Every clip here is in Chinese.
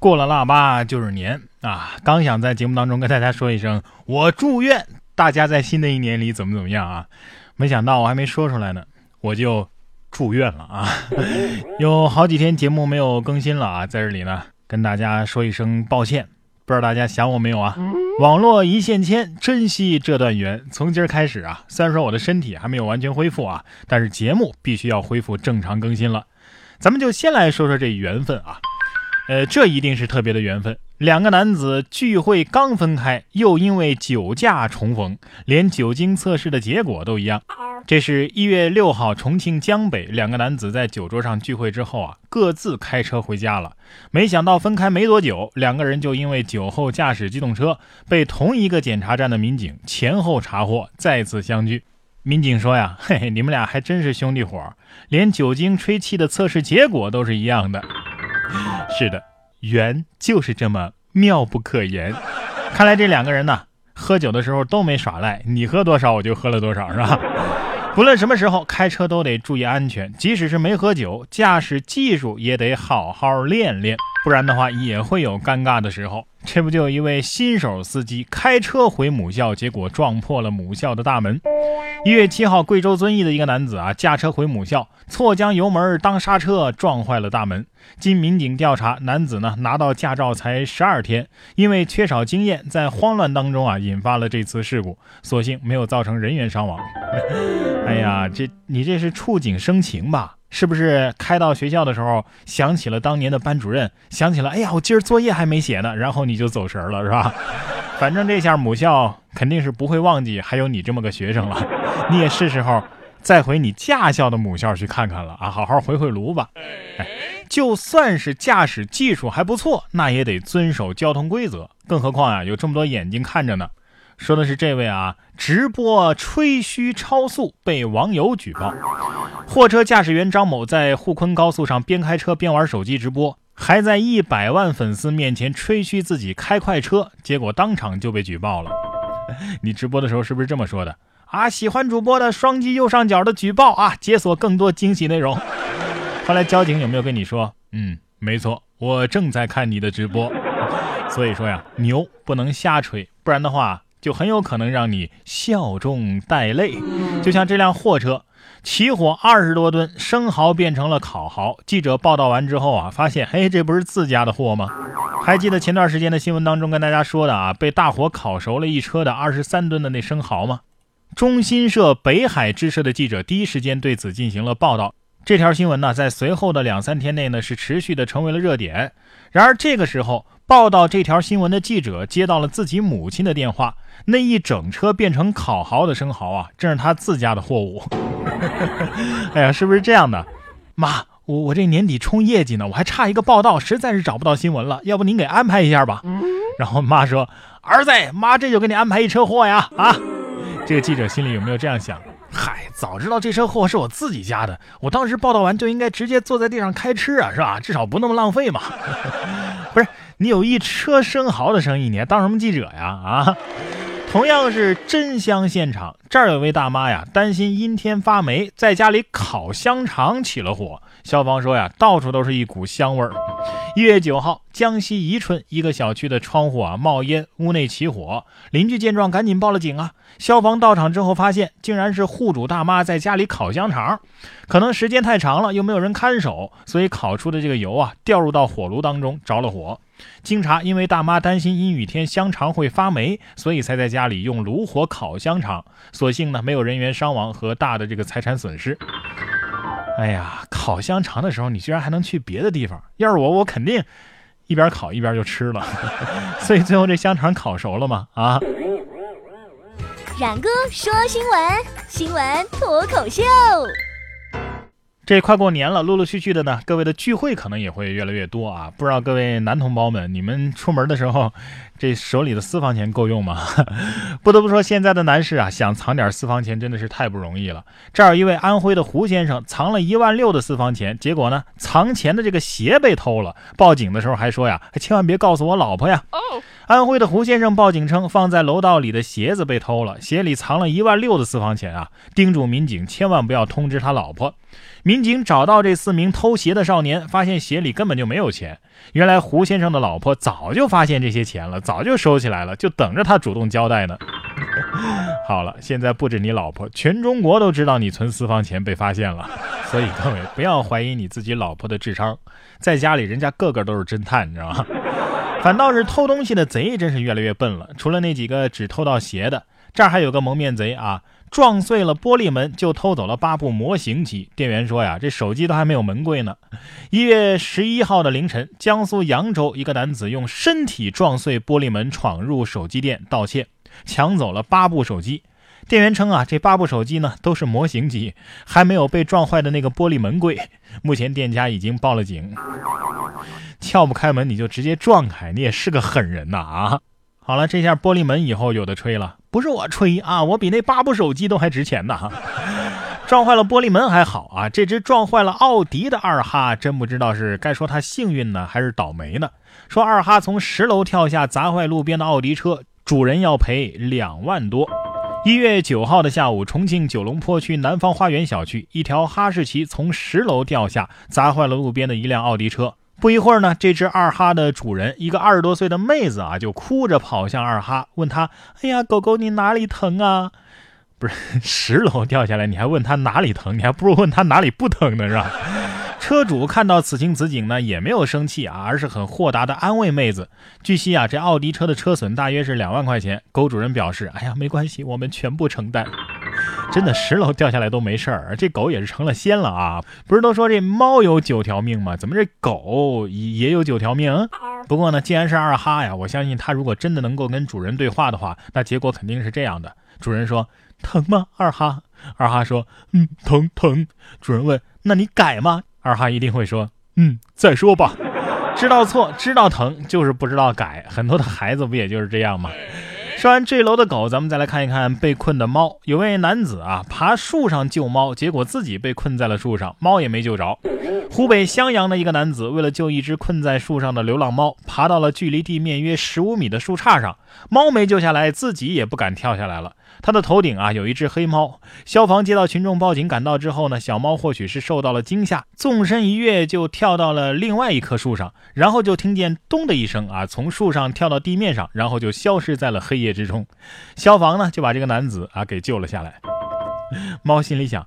过了腊八就是年啊！刚想在节目当中跟大家说一声，我祝愿大家在新的一年里怎么怎么样啊！没想到我还没说出来呢，我就住院了啊！有好几天节目没有更新了啊，在这里呢跟大家说一声抱歉，不知道大家想我没有啊？网络一线牵，珍惜这段缘。从今儿开始啊，虽然说我的身体还没有完全恢复啊，但是节目必须要恢复正常更新了。咱们就先来说说这缘分啊，呃，这一定是特别的缘分。两个男子聚会刚分开，又因为酒驾重逢，连酒精测试的结果都一样。这是一月六号，重庆江北两个男子在酒桌上聚会之后啊，各自开车回家了。没想到分开没多久，两个人就因为酒后驾驶机动车，被同一个检查站的民警前后查获，再次相聚。民警说呀，嘿嘿，你们俩还真是兄弟伙，连酒精吹气的测试结果都是一样的。是的，缘就是这么妙不可言。看来这两个人呢，喝酒的时候都没耍赖，你喝多少我就喝了多少，是吧？不论什么时候开车都得注意安全，即使是没喝酒，驾驶技术也得好好练练。不然的话，也会有尴尬的时候。这不就有一位新手司机开车回母校，结果撞破了母校的大门。一月七号，贵州遵义的一个男子啊，驾车回母校，错将油门当刹车，撞坏了大门。经民警调查，男子呢拿到驾照才十二天，因为缺少经验，在慌乱当中啊，引发了这次事故，所幸没有造成人员伤亡。哎呀，这你这是触景生情吧？是不是开到学校的时候想起了当年的班主任，想起了哎呀，我今儿作业还没写呢，然后你就走神了，是吧？反正这下母校肯定是不会忘记还有你这么个学生了，你也是时候再回你驾校的母校去看看了啊，好好回回炉吧。哎，就算是驾驶技术还不错，那也得遵守交通规则，更何况啊，有这么多眼睛看着呢。说的是这位啊，直播吹嘘超速被网友举报。货车驾驶员张某在沪昆高速上边开车边玩手机直播，还在一百万粉丝面前吹嘘自己开快车，结果当场就被举报了。你直播的时候是不是这么说的啊？喜欢主播的双击右上角的举报啊，解锁更多惊喜内容。后来交警有没有跟你说？嗯，没错，我正在看你的直播。所以说呀，牛不能瞎吹，不然的话。就很有可能让你笑中带泪，就像这辆货车起火二十多吨生蚝变成了烤蚝。记者报道完之后啊，发现，嘿，这不是自家的货吗？还记得前段时间的新闻当中跟大家说的啊，被大火烤熟了一车的二十三吨的那生蚝吗？中新社北海支社的记者第一时间对此进行了报道。这条新闻呢，在随后的两三天内呢，是持续的成为了热点。然而这个时候，报道这条新闻的记者接到了自己母亲的电话。那一整车变成烤蚝的生蚝啊，正是他自家的货物。哎呀，是不是这样的？妈，我我这年底冲业绩呢，我还差一个报道，实在是找不到新闻了。要不您给安排一下吧？然后妈说：“儿子，妈这就给你安排一车货呀！”啊，这个记者心里有没有这样想？嗨，早知道这车货是我自己家的，我当时报道完就应该直接坐在地上开吃啊，是吧？至少不那么浪费嘛。不是，你有一车生蚝的生意，你还当什么记者呀？啊？同样是真香现场，这儿有位大妈呀，担心阴天发霉，在家里烤香肠起了火。消防说呀，到处都是一股香味儿。一月九号，江西宜春一个小区的窗户啊冒烟，屋内起火，邻居见状赶紧报了警啊。消防到场之后发现，竟然是户主大妈在家里烤香肠，可能时间太长了，又没有人看守，所以烤出的这个油啊掉入到火炉当中着了火。经查，因为大妈担心阴雨天香肠会发霉，所以才在家里用炉火烤香肠。所幸呢，没有人员伤亡和大的这个财产损失。哎呀，烤香肠的时候，你居然还能去别的地方？要是我，我肯定一边烤一边就吃了。所以最后这香肠烤熟了吗？啊？冉哥说新闻，新闻脱口秀。这快过年了，陆陆续续的呢，各位的聚会可能也会越来越多啊。不知道各位男同胞们，你们出门的时候，这手里的私房钱够用吗？不得不说，现在的男士啊，想藏点私房钱真的是太不容易了。这儿有一位安徽的胡先生，藏了一万六的私房钱，结果呢，藏钱的这个鞋被偷了。报警的时候还说呀，千万别告诉我老婆呀。安徽的胡先生报警称，放在楼道里的鞋子被偷了，鞋里藏了一万六的私房钱啊！叮嘱民警千万不要通知他老婆。民警找到这四名偷鞋的少年，发现鞋里根本就没有钱。原来胡先生的老婆早就发现这些钱了，早就收起来了，就等着他主动交代呢。好了，现在不止你老婆，全中国都知道你存私房钱被发现了。所以各位不要怀疑你自己老婆的智商，在家里人家个个都是侦探，你知道吗？反倒是偷东西的贼真是越来越笨了。除了那几个只偷到鞋的，这儿还有个蒙面贼啊，撞碎了玻璃门就偷走了八部模型机。店员说呀，这手机都还没有门贵呢。一月十一号的凌晨，江苏扬州一个男子用身体撞碎玻璃门闯入手机店盗窃，抢走了八部手机。店员称啊，这八部手机呢都是模型机，还没有被撞坏的那个玻璃门贵。目前店家已经报了警。撬不开门你就直接撞开，你也是个狠人呐啊！好了，这下玻璃门以后有的吹了，不是我吹啊，我比那八部手机都还值钱呢。撞坏了玻璃门还好啊，这只撞坏了奥迪的二哈，真不知道是该说他幸运呢还是倒霉呢。说二哈从十楼跳下砸坏路边的奥迪车，主人要赔两万多。一月九号的下午，重庆九龙坡区南方花园小区，一条哈士奇从十楼掉下，砸坏了路边的一辆奥迪车。不一会儿呢，这只二哈的主人，一个二十多岁的妹子啊，就哭着跑向二哈，问他：“哎呀，狗狗你哪里疼啊？”不是十楼掉下来，你还问他哪里疼？你还不如问他哪里不疼呢，是吧？车主看到此情此景呢，也没有生气啊，而是很豁达的安慰妹子。据悉啊，这奥迪车的车损大约是两万块钱。狗主人表示：“哎呀，没关系，我们全部承担。”真的，十楼掉下来都没事儿，这狗也是成了仙了啊！不是都说这猫有九条命吗？怎么这狗也有九条命？不过呢，既然是二哈呀，我相信它如果真的能够跟主人对话的话，那结果肯定是这样的：主人说：“疼吗，二哈？”二哈说：“嗯，疼疼。”主人问：“那你改吗？”二哈一定会说：“嗯，再说吧。”知道错，知道疼，就是不知道改。很多的孩子不也就是这样吗？说完这楼的狗，咱们再来看一看被困的猫。有位男子啊，爬树上救猫，结果自己被困在了树上，猫也没救着。湖北襄阳的一个男子为了救一只困在树上的流浪猫，爬到了距离地面约十五米的树杈上，猫没救下来，自己也不敢跳下来了。他的头顶啊有一只黑猫，消防接到群众报警赶到之后呢，小猫或许是受到了惊吓，纵身一跃就跳到了另外一棵树上，然后就听见咚的一声啊，从树上跳到地面上，然后就消失在了黑夜之中。消防呢就把这个男子啊给救了下来。猫心里想，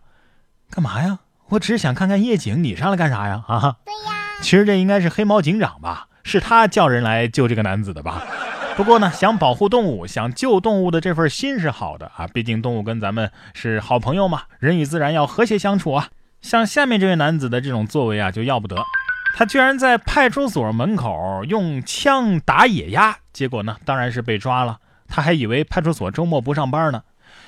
干嘛呀？我只是想看看夜景，你上来干啥呀？啊，对呀。其实这应该是黑猫警长吧？是他叫人来救这个男子的吧？不过呢，想保护动物、想救动物的这份心是好的啊，毕竟动物跟咱们是好朋友嘛，人与自然要和谐相处啊。像下面这位男子的这种作为啊，就要不得，他居然在派出所门口用枪打野鸭，结果呢，当然是被抓了。他还以为派出所周末不上班呢。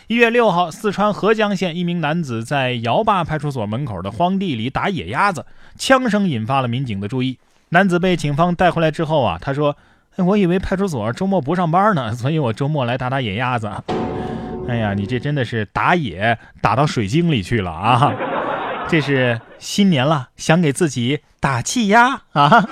一月六号，四川合江县一名男子在姚坝派出所门口的荒地里打野鸭子，枪声引发了民警的注意。男子被警方带回来之后啊，他说。我以为派出所周末不上班呢，所以我周末来打打野鸭子。哎呀，你这真的是打野打到水晶里去了啊！这是新年了，想给自己打气压啊！